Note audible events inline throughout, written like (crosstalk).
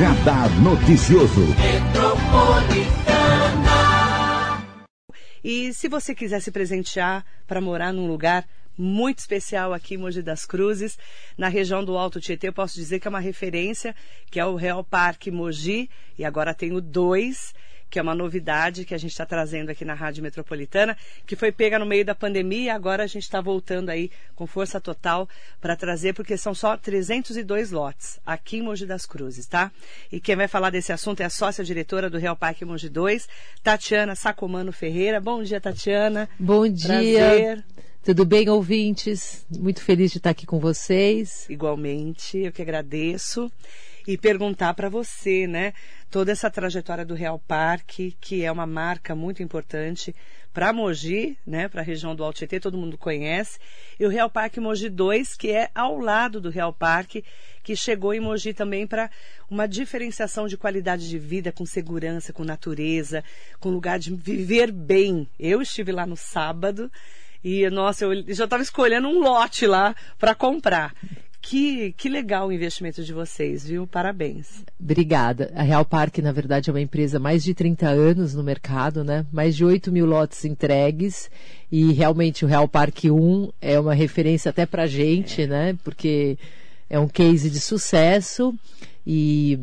Radar Noticioso. E se você quiser se presentear para morar num lugar muito especial aqui em Mogi das Cruzes, na região do Alto Tietê, eu posso dizer que é uma referência, que é o Real Parque Mogi, e agora tenho dois que é uma novidade que a gente está trazendo aqui na Rádio Metropolitana, que foi pega no meio da pandemia e agora a gente está voltando aí com força total para trazer, porque são só 302 lotes aqui em Mogi das Cruzes, tá? E quem vai falar desse assunto é a sócia-diretora do Real Parque Mogi 2, Tatiana Sacomano Ferreira. Bom dia, Tatiana. Bom dia. Prazer. Tudo bem, ouvintes? Muito feliz de estar aqui com vocês. Igualmente, eu que agradeço. E perguntar para você, né? Toda essa trajetória do Real Parque, que é uma marca muito importante para Mogi, né? Para a região do Alto Tietê, todo mundo conhece. E o Real Parque Mogi 2, que é ao lado do Real Parque, que chegou em Mogi também para uma diferenciação de qualidade de vida, com segurança, com natureza, com lugar de viver bem. Eu estive lá no sábado e, nossa, eu já estava escolhendo um lote lá para comprar. Que, que legal o investimento de vocês, viu? Parabéns. Obrigada. A Real Parque, na verdade, é uma empresa mais de 30 anos no mercado, né? Mais de 8 mil lotes entregues. E realmente o Real Parque 1 é uma referência até pra gente, é. né? Porque é um case de sucesso e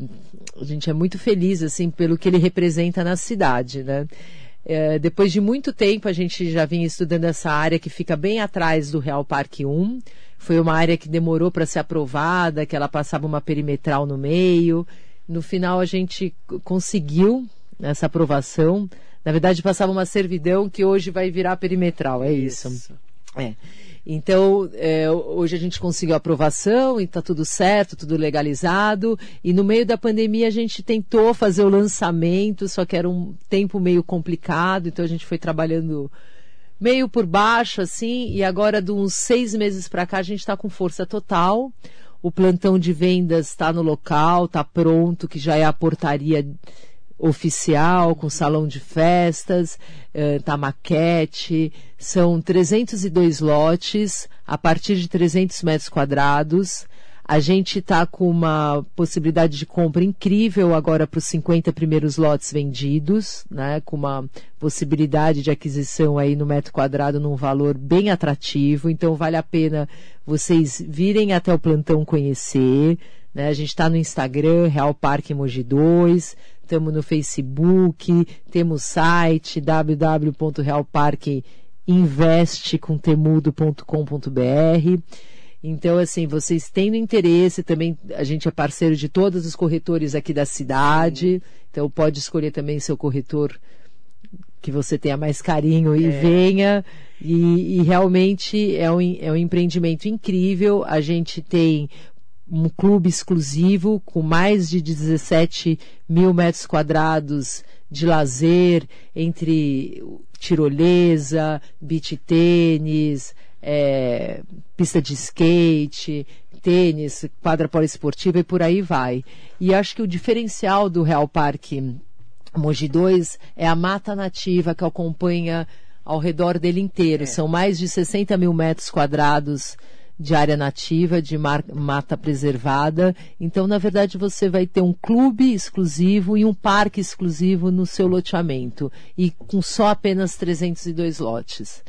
a gente é muito feliz, assim, pelo que ele representa na cidade, né? É, depois de muito tempo, a gente já vinha estudando essa área que fica bem atrás do Real Parque 1. Foi uma área que demorou para ser aprovada, que ela passava uma perimetral no meio. No final, a gente conseguiu essa aprovação. Na verdade, passava uma servidão que hoje vai virar perimetral, é isso. isso. É. Então, é, hoje a gente conseguiu aprovação e está tudo certo, tudo legalizado. E no meio da pandemia a gente tentou fazer o lançamento, só que era um tempo meio complicado, então a gente foi trabalhando meio por baixo, assim, e agora de uns seis meses para cá a gente está com força total. O plantão de vendas está no local, está pronto, que já é a portaria oficial, com salão de festas, eh, tá maquete, são 302 lotes, a partir de 300 metros quadrados. A gente está com uma possibilidade de compra incrível agora para os 50 primeiros lotes vendidos, né? Com uma possibilidade de aquisição aí no metro quadrado num valor bem atrativo. Então vale a pena vocês virem até o plantão conhecer. Né? A gente está no Instagram, Real Parque Mogi 2 estamos no Facebook, temos site www.realparqueinveste.com.br. Então, assim, vocês tendo interesse, também a gente é parceiro de todos os corretores aqui da cidade, então pode escolher também seu corretor que você tenha mais carinho e é. venha. E, e, realmente é um, é um empreendimento incrível. A gente tem um clube exclusivo com mais de 17 mil metros quadrados de lazer entre tirolesa, beach tênis, é, pista de skate, tênis, quadra poliesportiva e por aí vai. E acho que o diferencial do Real Parque Mogi 2 é a mata nativa que acompanha ao redor dele inteiro. É. São mais de 60 mil metros quadrados de área nativa, de mata preservada. Então, na verdade, você vai ter um clube exclusivo e um parque exclusivo no seu loteamento e com só apenas 302 lotes.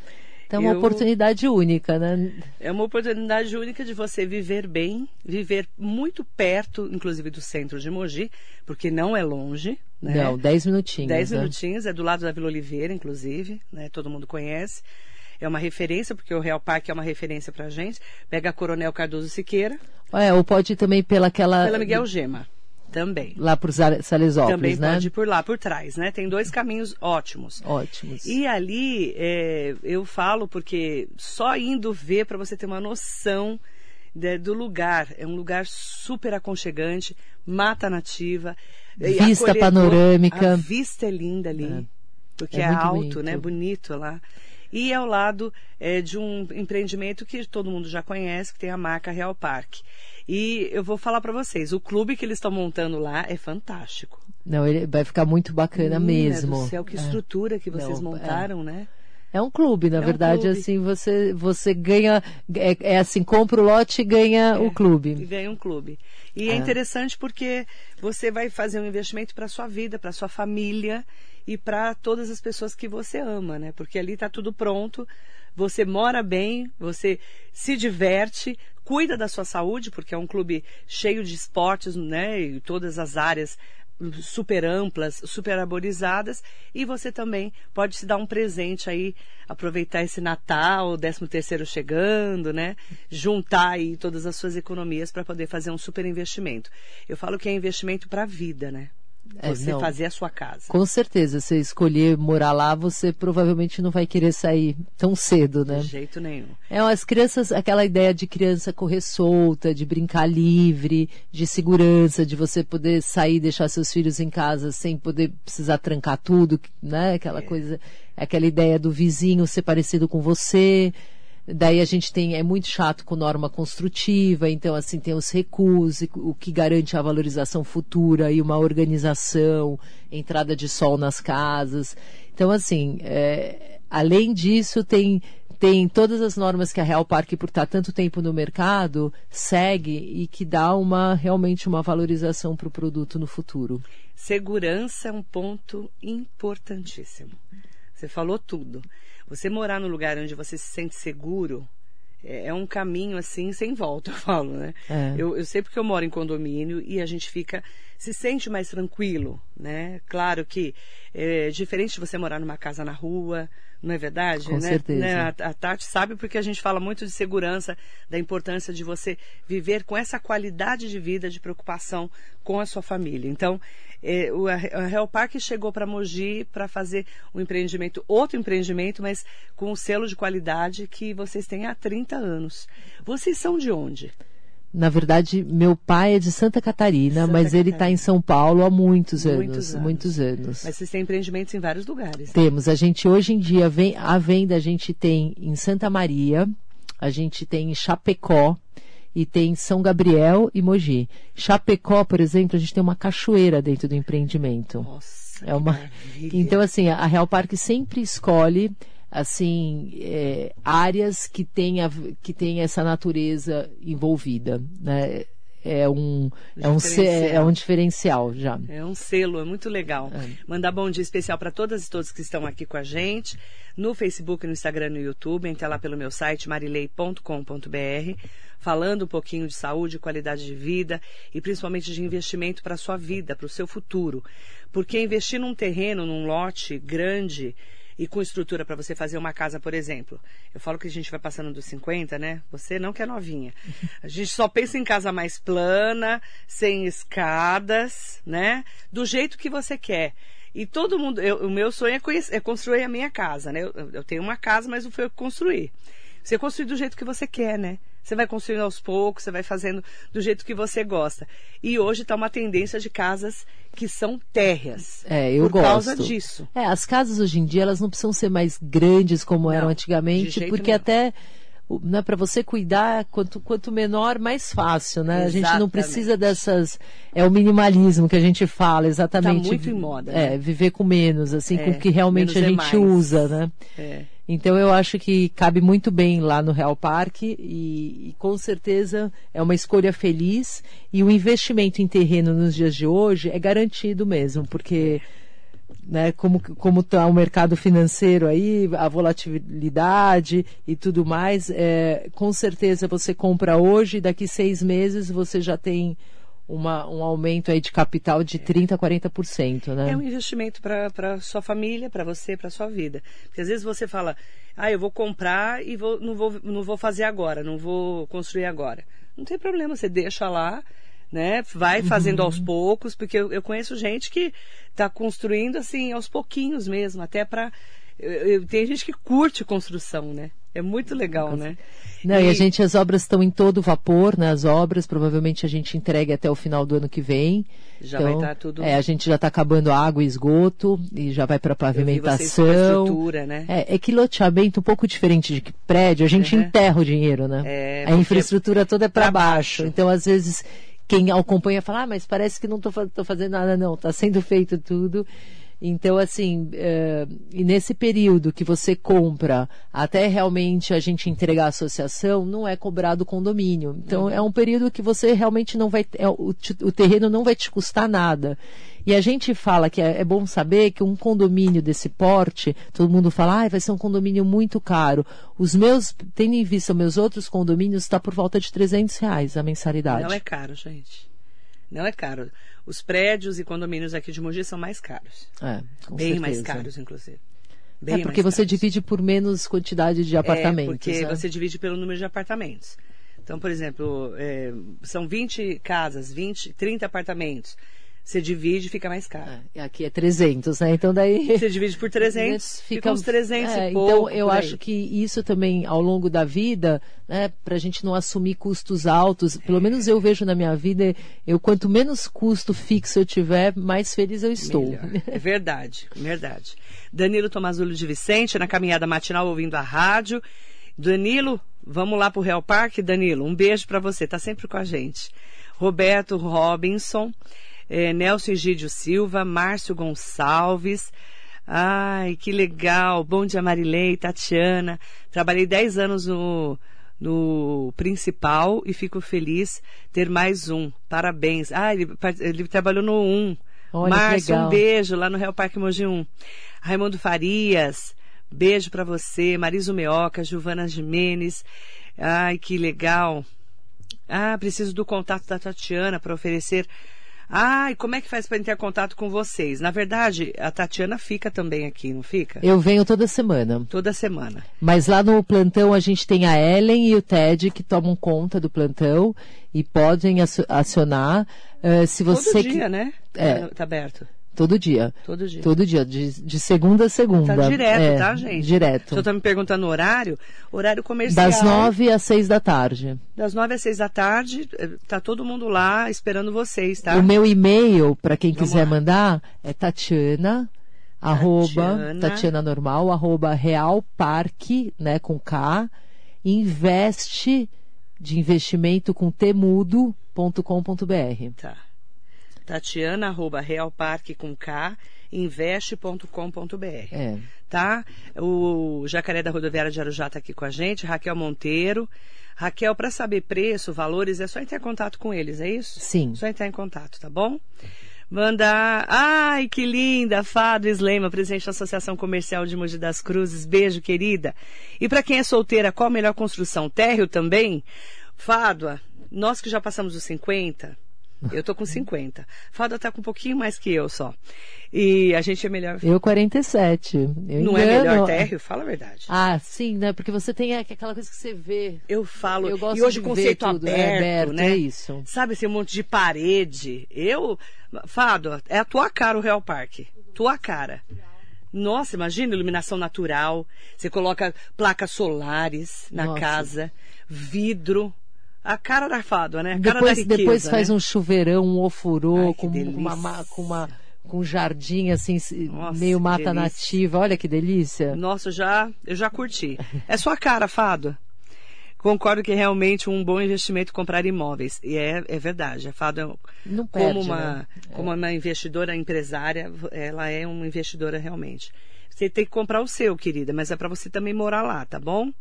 Então, é uma Eu... oportunidade única, né? É uma oportunidade única de você viver bem, viver muito perto, inclusive do centro de Mogi, porque não é longe. Né? Não, 10 minutinhos. 10 né? minutinhos, é do lado da Vila Oliveira, inclusive, né? Todo mundo conhece é uma referência, porque o Real Parque é uma referência pra gente. Pega a Coronel Cardoso Siqueira. É, ou pode ir também pela aquela. Pela Miguel Gema. Também. Lá por Salesópolis, Também né? pode ir por lá, por trás, né? Tem dois caminhos ótimos. Ótimos. E ali, é, eu falo porque só indo ver para você ter uma noção de, do lugar. É um lugar super aconchegante, mata nativa. Vista panorâmica. A vista é linda ali. É. Porque é, é alto, bonito. né? Bonito lá e ao lado é, de um empreendimento que todo mundo já conhece, que tem a marca Real Parque. E eu vou falar para vocês, o clube que eles estão montando lá é fantástico. Não, ele vai ficar muito bacana Menina mesmo. Do céu, que é. estrutura que vocês Não, é. montaram, é. né? É um clube, na É um verdade, clube. assim, você, você ganha, é, é assim, compra o lote e ganha É, o E clube. ganha um clube. E é, É. interessante porque você vai fazer um investimento para sua vida, para sua família e para todas as pessoas que você ama, né? Porque ali está tudo pronto. Você mora bem, você se diverte, cuida da sua saúde, porque é um clube cheio de esportes, né? E todas as áreas super amplas, super arborizadas, e você também pode se dar um presente aí, aproveitar esse Natal, o 13 terceiro chegando, né? Juntar aí todas as suas economias para poder fazer um super investimento. Eu falo que é investimento para a vida, né? É, Você não. fazer a sua casa. Com certeza, se escolher morar lá, você provavelmente não vai querer sair tão cedo, né? De jeito nenhum. É, as crianças, aquela ideia de criança correr solta, de brincar livre, de segurança, de você poder sair e deixar seus filhos em casa sem poder precisar trancar tudo, né? Aquela coisa, aquela ideia do vizinho ser parecido com você. Daí a gente tem, é muito chato com norma construtiva, então assim tem os recuos, e o que garante a valorização futura e uma organização, entrada de sol nas casas. Então assim, é, além disso tem tem todas as normas que a Real Parque, por estar tanto tempo no mercado, segue e que dá uma realmente uma valorização para o produto no futuro. Segurança é um ponto importantíssimo. Você falou tudo. Você morar no lugar onde você se sente seguro é, é um caminho assim sem volta, (laughs) eu falo, né? É. Eu, eu sei porque eu moro em condomínio e a gente fica se sente mais tranquilo, né? Claro que é diferente de você morar numa casa na rua, não é verdade? Com né? certeza. Né? A, a Tati sabe porque a gente fala muito de segurança, da importância de você viver com essa qualidade de vida, de preocupação com a sua família. Então, é, o, a a Real Park chegou para Mogi para fazer um empreendimento, outro empreendimento, mas com um selo de qualidade que vocês têm há 30 anos. Vocês são de onde? Na verdade, meu pai é de Santa Catarina, Santa mas ele está em São Paulo há muitos anos. Muitos anos. Muitos anos. Mas vocês têm empreendimentos em vários lugares. Temos. A gente hoje em dia vem à venda, a gente tem em Santa Maria, a gente tem em Chapecó e tem em São Gabriel e Mogi. Chapecó, por exemplo, a gente tem uma cachoeira dentro do empreendimento. Nossa, É uma. Então, assim, a Real Parque sempre escolhe assim é, áreas que tenha que tem essa natureza envolvida, né? É um é um, Diferencial. é um diferencial já. É um selo, é muito legal. É. Mandar bom dia especial para todas e todos que estão aqui com a gente, no Facebook, no Instagram no YouTube. Entra lá pelo meu site marilei.com.br, falando um pouquinho de saúde, qualidade de vida e principalmente de investimento para a sua vida, para o seu futuro. Porque investir num terreno, num lote grande e com estrutura para você fazer uma casa, por exemplo. Eu falo que a gente vai passando dos 50, né? Você não que é novinha. (laughs) A gente só pensa em casa mais plana, sem escadas, né? Do jeito que você quer. E todo mundo, eu- o meu sonho é, conhecer- é construir a minha casa, né? Eu, eu tenho uma casa, mas não foi eu que construí. Você construir do jeito que você quer, né? Você vai construindo aos poucos, você vai fazendo do jeito que você gosta. E hoje está uma tendência de casas que são térreas. É, eu por gosto. causa disso. É, as casas hoje em dia elas não precisam ser mais grandes como eram Não, de antigamente, porque nenhum. até né, para você cuidar, quanto, quanto menor, mais fácil, né? A gente não Exatamente. precisa dessas. É o minimalismo que a gente fala, exatamente. Tá muito em moda, É, né? viver com menos, assim, É, com o que realmente a é gente mais. usa, né? É. Então eu acho que cabe muito bem lá no Real Parque e, e com certeza é uma escolha feliz e o investimento em terreno nos dias de hoje é garantido mesmo, porque né, como como está o mercado financeiro aí, a volatilidade e tudo mais, é, com certeza você compra hoje, daqui seis meses você já tem uma, um aumento aí de capital de 30% a 40%, né? É um investimento para sua família, para você, para sua vida. Porque às vezes você fala, ah, eu vou comprar e vou, não, vou, não vou fazer agora, não vou construir agora. Não tem problema, você deixa lá, né? Vai fazendo aos poucos, porque eu, eu conheço gente que está construindo assim aos pouquinhos mesmo, até para tem gente que curte construção, né? É muito legal, né? Não, e... a gente, as obras estão em todo vapor, né? As obras, provavelmente a gente entregue até o final do ano que vem. Já então, vai estar tudo. É, a gente já está acabando água e esgoto e já vai para pavimentação. Eu vi vocês estrutura, né? É, é que loteamento um pouco diferente de que prédio, a gente Uhum. enterra o dinheiro, né? É, a infraestrutura toda é para pra baixo. baixo. Então, às vezes, quem acompanha fala, ah, mas parece que não estou fazendo nada, não. Está sendo feito tudo. Então, assim, é, e nesse período que você compra até realmente a gente entregar a associação, não é cobrado condomínio. Então, uhum. é um período que você realmente não vai. É, o, terreno não vai te custar nada. E a gente fala que é, é, bom saber que um condomínio desse porte, todo mundo fala, ah, vai ser um condomínio muito caro. Os meus, tendo em vista meus outros condomínios, está por volta de 300 reais a mensalidade. Não é caro, gente. Não é caro. Os prédios e condomínios aqui de Mogi são mais caros. É, Bem certeza. mais caros, inclusive. É, Bem é porque você caros. divide por menos quantidade de apartamentos. É, porque né? você divide pelo número de apartamentos. Então, por exemplo, é, são 20 casas, 20, 30 apartamentos. Você divide fica mais caro. É, aqui é 300, né? Então daí... Você divide por 300, fica, fica uns 300 é, e pouco. Então eu acho que isso também, ao longo da vida, né, para a gente não assumir custos altos, pelo menos eu vejo na minha vida, eu quanto menos custo fixo eu tiver, mais feliz eu estou. Melhor. É verdade, verdade. Danilo Tomazulho de Vicente, na caminhada matinal ouvindo a rádio. Danilo, vamos lá para o Real Parque, Danilo. Um beijo para você, tá sempre com a gente. Roberto Robinson é, Nelson Egídio Silva, Márcio Gonçalves. Ai, que legal. Bom dia, Marilei, Tatiana. Trabalhei 10 anos no, no principal e fico feliz ter mais um. Parabéns. Ah, ele, ele trabalhou no 1. Olha, Márcio, um beijo lá no Real Parque Mogi 1. Raimundo Farias, beijo para você. Mariso Meoca, Giovana Jimenez. Ai, que legal. Ah, preciso do contato da Tatiana para oferecer ah, e como é que faz para ter contato com vocês? Na verdade, a Tatiana fica também aqui, não fica? Eu venho toda semana. Toda semana. Mas lá no plantão a gente tem a Ellen e o Ted que tomam conta do plantão e podem acionar. Uh, se você Todo dia, que... né? É. Tá aberto. Todo dia. Todo dia. Todo dia, de, de segunda a segunda. Tá direto, é, tá, gente? Direto. Senhor tá me perguntando o horário? Horário comercial. Das nove às seis da tarde. Das nove às seis da tarde, eh, tá todo mundo lá esperando vocês, tá? O meu e-mail, para quem Vamos quiser lá. mandar, é Tatiana, arroba, Tatiana normal, arroba Real Parque, né, com K, investe de investimento com temudo.com.br. Tá. Tatiana, arroba realparque com K, investe.com.br. É. Tá? O Jacaré da Rodoviária de Arujá está aqui com a gente, Raquel Monteiro. Raquel, para saber preço, valores, é só entrar em contato com eles, é isso? Sim. Só entrar em contato, tá bom? Mandar. Ai, que linda! Fado Slema, presidente da Associação Comercial de Mogi das Cruzes. Beijo, querida. E para quem é solteira, qual a melhor construção? Térreo também? Fádua, nós que já passamos os 50, eu tô com 50. Fada tá com um pouquinho mais que eu só. E a gente é melhor. Eu 47. Eu não engano. é melhor térreo? Fala a verdade. Ah, sim, né? Porque você tem aquela coisa que você vê. Eu falo. Eu gosto e hoje o conceito tudo, aberto, é aberto, né? É isso. Sabe esse monte de parede? Eu. Fado, é a tua cara o Real Parque. Tua cara. Nossa, imagina iluminação natural. Você coloca placas solares na Nossa. casa, vidro a cara da fádua, né? A depois, riqueza, depois né? faz um chuveirão, um ofurô, Ai, com uma, com uma com um jardim assim, Nossa, meio mata delícia. nativa. Olha que delícia. Nossa, já, eu já curti. É sua cara, Fado. Concordo que é realmente um bom investimento comprar imóveis. E é, é verdade. A Fado, é Não perde, como, uma, né? como uma investidora empresária, ela é uma investidora realmente. Você tem que comprar o seu, querida, mas é para você também morar lá, tá bom?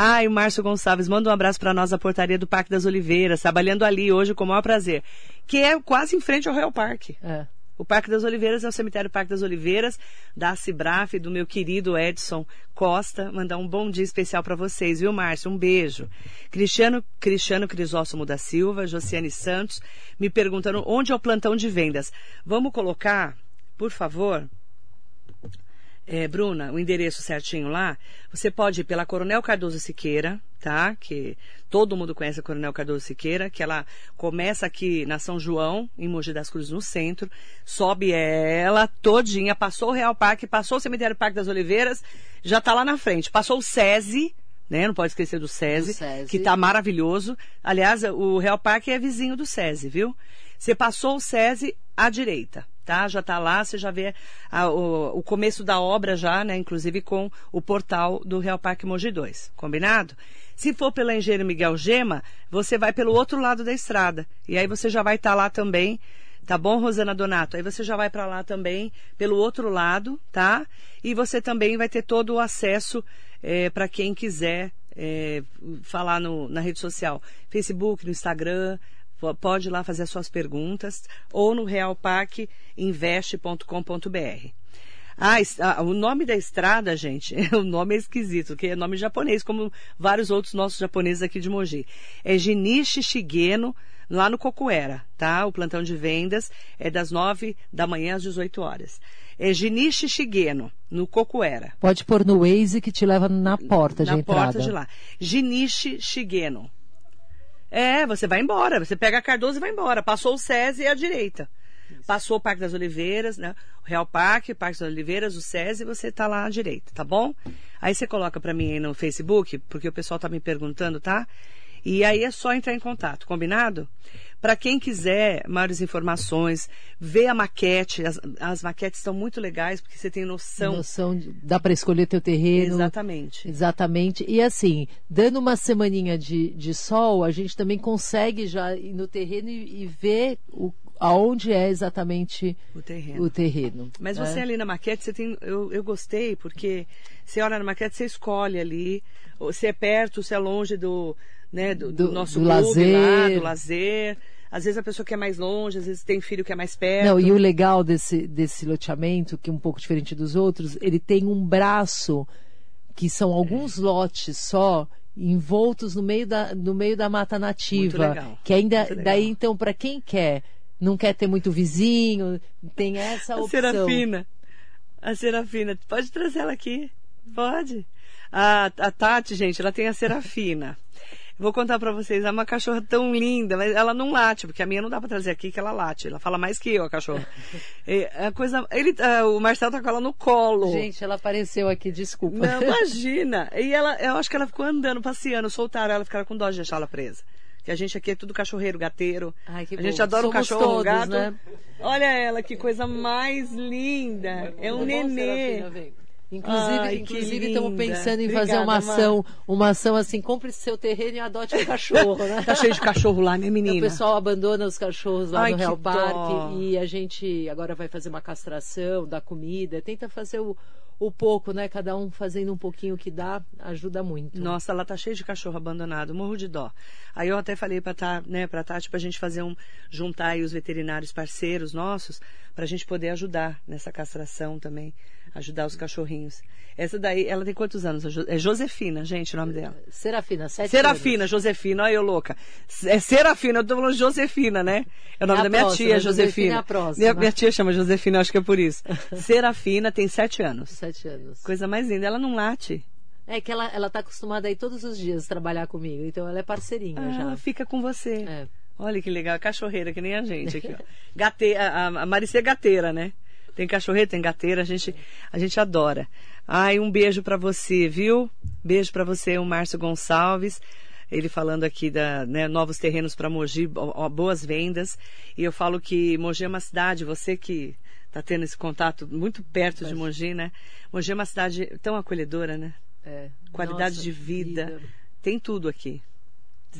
Ai, o Márcio Gonçalves, manda um abraço para nós da portaria do Parque das Oliveiras, trabalhando ali hoje com o maior prazer. Que é quase em frente ao Royal Park. É. O Parque das Oliveiras é o cemitério Parque das Oliveiras, da Cibraf, do meu querido Edson Costa. Mandar um bom dia especial para vocês, viu, Márcio? Um beijo. Cristiano, Cristiano Crisóstomo da Silva, Josiane Santos, me perguntando onde é o plantão de vendas. Vamos colocar, por favor, é, Bruna, o endereço certinho lá, você pode ir pela Coronel Cardoso Siqueira, tá? Que todo mundo conhece a Coronel Cardoso Siqueira, que ela começa aqui na São João, em Mogi das Cruzes, no centro, sobe ela todinha, passou o Real Parque, passou o Cemitério Parque das Oliveiras, já tá lá na frente. Passou o SESI, né? Não pode esquecer do SESI, do SESI. que tá maravilhoso. Aliás, o Real Parque é vizinho do SESI, viu? Você passou o SESI à direita tá? Já está lá, você já vê a, o, o, começo da obra já, né? Inclusive com o portal do Real Parque Mogi 2, combinado? Se for pela Engenheiro Miguel Gema, você vai pelo outro lado da estrada. E aí você já vai estar tá lá também Tá bom, Rosana Donato? Aí você já vai para lá também, pelo outro lado, tá? E você também vai ter todo o acesso é, para quem quiser é, falar no, na rede social, Facebook, no Instagram, pode ir lá fazer as suas perguntas, ou no realpacinvest.com.br. Ah, o nome da estrada, gente, (laughs) o nome é esquisito, que é nome japonês, como vários outros nossos japoneses aqui de Mogi. É Jinichi Shigeno, lá no Cocuera, tá? O plantão de vendas é das 9 da manhã às 18 horas. É Jinichi Shigeno, no Cocuera. Pode pôr no Waze que te leva na porta de na entrada. Na porta de lá. Jinichi Shigeno. É, você vai embora. Você pega a Cardoso e vai embora. Passou o SESI e à direita. Passou o Parque das Oliveiras, né? O Real Parque, Parque das Oliveiras, o SESI, você tá lá à direita, tá bom? Aí você coloca para mim aí no Facebook, porque o pessoal tá me perguntando, tá? E aí é só entrar em contato, combinado? Para quem quiser maiores informações, ver a maquete, as, as maquetes estão muito legais, porque você tem noção. Noção, de, dá para escolher teu terreno. Exatamente. Exatamente. E assim, dando uma semaninha de, de sol, a gente também consegue já ir no terreno e, e ver o, aonde é exatamente o terreno. O terreno Mas né? você ali na maquete, você tem, eu, eu gostei, porque você olha na maquete, você escolhe ali, se é perto, se é longe do, né, do, do, do nosso do clube lazer. lá, do lazer. Às vezes a pessoa quer mais longe, às vezes tem filho que é mais perto. Não, e o legal desse, desse loteamento, que é um pouco diferente dos outros, ele tem um braço que são alguns é. lotes só envoltos no meio da, no meio da mata nativa. Que ainda daí então para quem quer não quer ter muito vizinho, tem essa a opção. Serafina. A Serafina. Pode trazer ela aqui. Pode. A, a Tati, gente, ela tem a Serafina. Vou contar para vocês, é uma cachorra tão linda, mas ela não late, porque a minha não dá para trazer aqui que ela late. Ela fala mais que eu, a cachorra. É, (laughs) a coisa, ele, o Marcelo tá com ela no colo. Gente, ela apareceu aqui, desculpa. Não, (laughs) imagina. E ela, eu acho que ela ficou andando, passeando, soltaram ela, ficaram com dó de deixar ela presa que a gente aqui é tudo cachorreiro, gateiro. Ai, a bom. gente adora Somos um cachorro, todos, um gato. Né? Olha ela, que coisa mais linda. É um nenê. Inclusive, Ai, inclusive estamos pensando em Obrigada, fazer uma Mar. ação, uma ação assim, compre seu terreno e adote um cachorro, né? Tá cheio de cachorro lá, né, menina? O pessoal abandona os cachorros lá Ai, no Real dó. Parque e a gente agora vai fazer uma castração, dar comida, tenta fazer o, o pouco, né? Cada um fazendo um pouquinho que dá, ajuda muito. Nossa, ela tá cheia de cachorro abandonado, morro de dó. Aí eu até falei pra, tá, né, pra Tati pra gente fazer um, juntar aí os veterinários parceiros nossos, pra gente poder ajudar nessa castração também, ajudar os cachorrinhos. Essa daí, ela tem quantos anos? Jo- É Josefina, gente, o nome dela. Serafina, sete Serafina, anos. Josefina, olha eu louca. É Serafina, eu tô falando Josefina, né? É o nome É da minha próxima, tia, Josefina Josefina. é a próxima. Minha, minha tia chama Josefina, acho que é por isso. (laughs) Serafina tem sete anos. Sete anos. Coisa mais linda, ela não late. É que ela, ela tá acostumada aí todos os dias trabalhar comigo, então ela é parceirinha Ah, já. ela fica com você. É. Olha que legal, cachorreira, que nem a gente aqui, ó. Gate, a, a Maricê é gateira, né? Tem cachorreira, tem gateira, a gente, a gente adora. Ai, um beijo pra você, viu? Beijo pra você, o Márcio Gonçalves. Ele falando aqui da né, novos terrenos para Mogi, boas vendas. E eu falo que Mogi é uma cidade, você que está tendo esse contato muito perto de Mogi, né? Mogi é uma cidade tão acolhedora, né? É. Qualidade Nossa, de vida. Tem tudo aqui.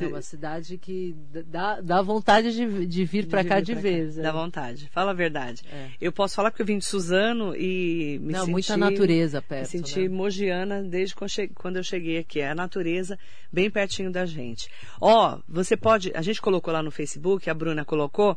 É uma cidade que dá, dá vontade de, de vir para cá vir de vez. cá. é. Dá vontade. Fala a verdade. É. Eu posso falar porque eu vim de Suzano e me Não, senti... muita natureza perto. Me senti né? mogiana desde quando eu cheguei aqui. É a natureza bem pertinho da gente. Ó, você pode. A gente colocou lá no Facebook, a Bruna colocou.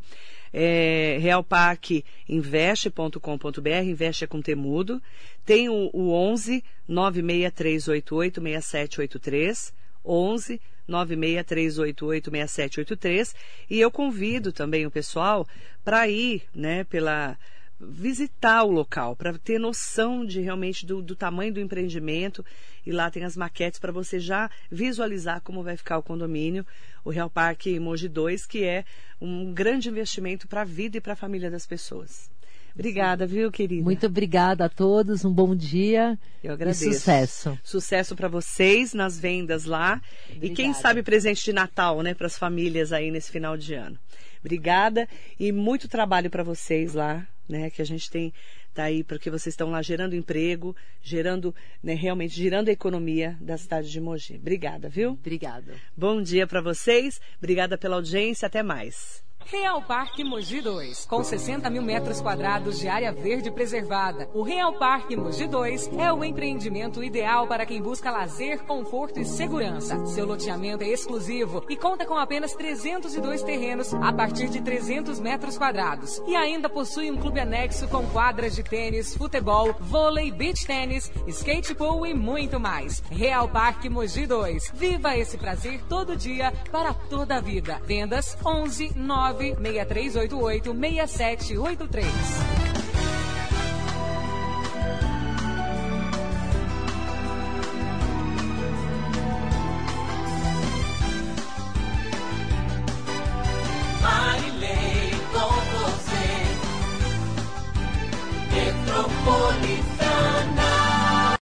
É, realparqueinveste.com.br, investe é com temudo. Tem o, o 11 96388 6783. 11 96388 6783. E eu convido também o pessoal para ir, né, pela visitar o local, para ter noção de realmente do, do tamanho do empreendimento. E lá tem as maquetes para você já visualizar como vai ficar o condomínio, o Real Parque Mogi 2, que é um grande investimento para a vida e para a família das pessoas. Obrigada, viu, querida? Muito obrigada a todos, um bom dia Eu e agradeço. sucesso. Sucesso para vocês nas vendas lá. E quem Obrigada. sabe presente de Natal, né, para as famílias aí nesse final de ano. Obrigada e muito trabalho para vocês lá, né, que a gente tem tá aí porque vocês estão lá gerando emprego, gerando, né, realmente girando a economia da cidade de Mogi. Obrigada, viu? Obrigada. Bom dia para vocês. Obrigada pela audiência. Até mais. Real Parque Mogi 2, com 60 mil metros quadrados de área verde preservada. O Real Parque Mogi 2 é o empreendimento ideal para quem busca lazer, conforto e segurança. Seu loteamento é exclusivo e conta com apenas 302 terrenos a partir de 300 metros quadrados. E ainda possui um clube anexo com quadras de tênis, futebol, vôlei, beach tênis, skate pool e muito mais. Real Parque Mogi 2. Viva esse prazer todo dia para toda a vida. Vendas 11 9 96388 6783.